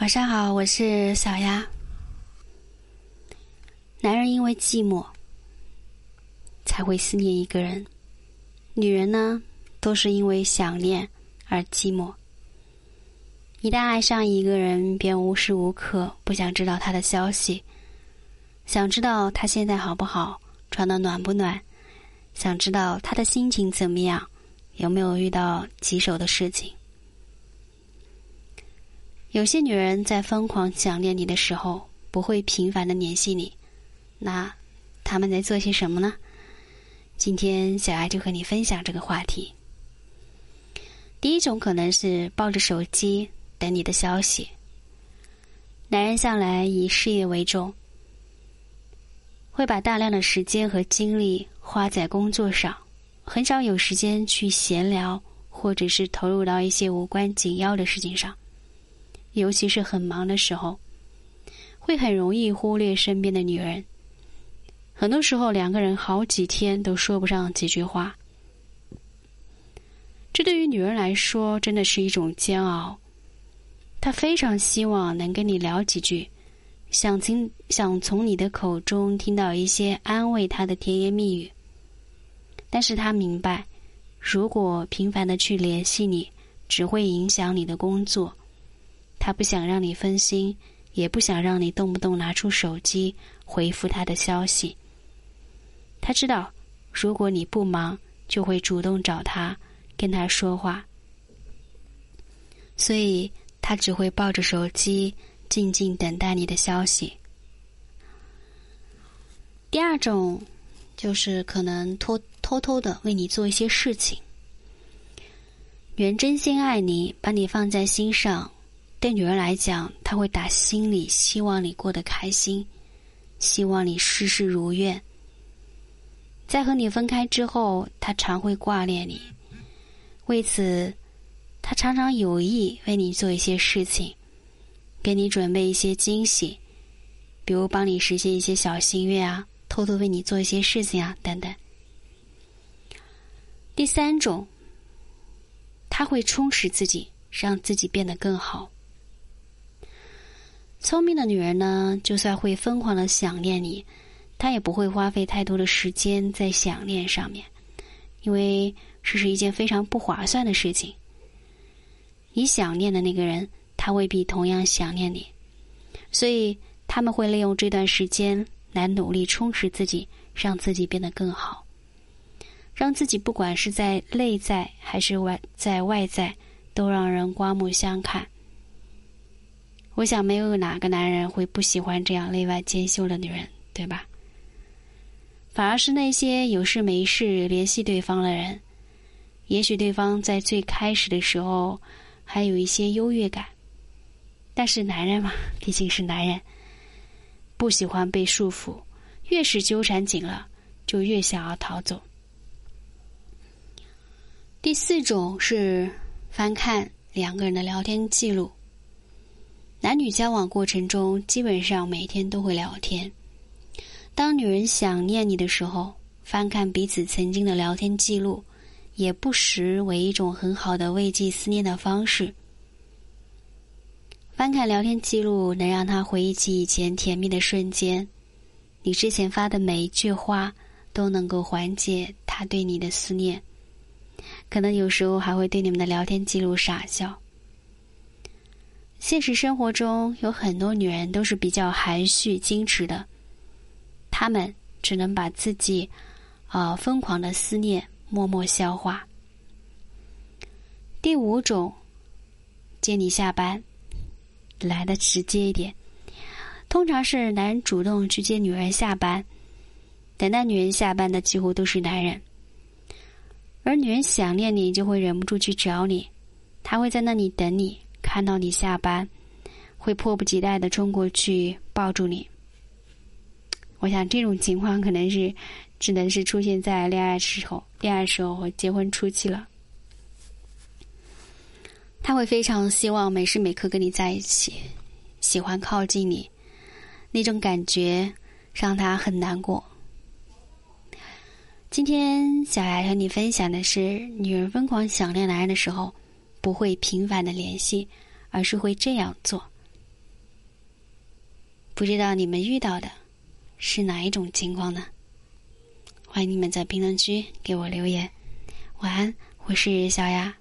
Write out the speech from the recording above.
晚上好，我是小丫。男人因为寂寞才会思念一个人，女人呢，都是因为想念而寂寞。一旦爱上一个人，便无时无刻不想知道他的消息，想知道他现在好不好，穿的暖不暖，想知道他的心情怎么样，有没有遇到棘手的事情。有些女人在疯狂想念你的时候，不会频繁的联系你，那他们在做些什么呢？今天小艾就和你分享这个话题。第一种可能是抱着手机。等你的消息。男人向来以事业为重，会把大量的时间和精力花在工作上，很少有时间去闲聊，或者是投入到一些无关紧要的事情上。尤其是很忙的时候，会很容易忽略身边的女人。很多时候，两个人好几天都说不上几句话，这对于女人来说真的是一种煎熬。她非常希望能跟你聊几句，想听想从你的口中听到一些安慰她的甜言蜜语。但是她明白，如果频繁的去联系你，只会影响你的工作。他不想让你分心，也不想让你动不动拿出手机回复他的消息。他知道，如果你不忙，就会主动找他跟他说话。所以。他只会抱着手机，静静等待你的消息。第二种，就是可能偷偷偷的为你做一些事情。女人真心爱你，把你放在心上，对女人来讲，她会打心里希望你过得开心，希望你事事如愿。在和你分开之后，她常会挂念你，为此。他常常有意为你做一些事情，给你准备一些惊喜，比如帮你实现一些小心愿啊，偷偷为你做一些事情啊，等等。第三种，他会充实自己，让自己变得更好。聪明的女人呢，就算会疯狂的想念你，她也不会花费太多的时间在想念上面，因为这是一件非常不划算的事情。你想念的那个人，他未必同样想念你，所以他们会利用这段时间来努力充实自己，让自己变得更好，让自己不管是在内在还是外在外在，都让人刮目相看。我想，没有哪个男人会不喜欢这样内外兼修的女人，对吧？反而是那些有事没事联系对方的人，也许对方在最开始的时候。还有一些优越感，但是男人嘛，毕竟是男人，不喜欢被束缚，越是纠缠紧了，就越想要逃走。第四种是翻看两个人的聊天记录。男女交往过程中，基本上每天都会聊天。当女人想念你的时候，翻看彼此曾经的聊天记录。也不失为一种很好的慰藉思念的方式。翻看聊天记录，能让他回忆起以前甜蜜的瞬间。你之前发的每一句话，都能够缓解他对你的思念。可能有时候还会对你们的聊天记录傻笑。现实生活中有很多女人都是比较含蓄矜持的，她们只能把自己，啊，疯狂的思念。默默消化。第五种，接你下班，来的直接一点。通常是男人主动去接女人下班，等待女人下班的几乎都是男人。而女人想念你，就会忍不住去找你，他会在那里等你，看到你下班，会迫不及待的冲过去抱住你。我想这种情况可能是。只能是出现在恋爱时候、恋爱时候和结婚初期了。他会非常希望每时每刻跟你在一起，喜欢靠近你，那种感觉让他很难过。今天小雅和你分享的是：女人疯狂想念男人的时候，不会频繁的联系而是会这样做。不知道你们遇到的是哪一种情况呢？欢迎你们在评论区给我留言。晚安我是小雅。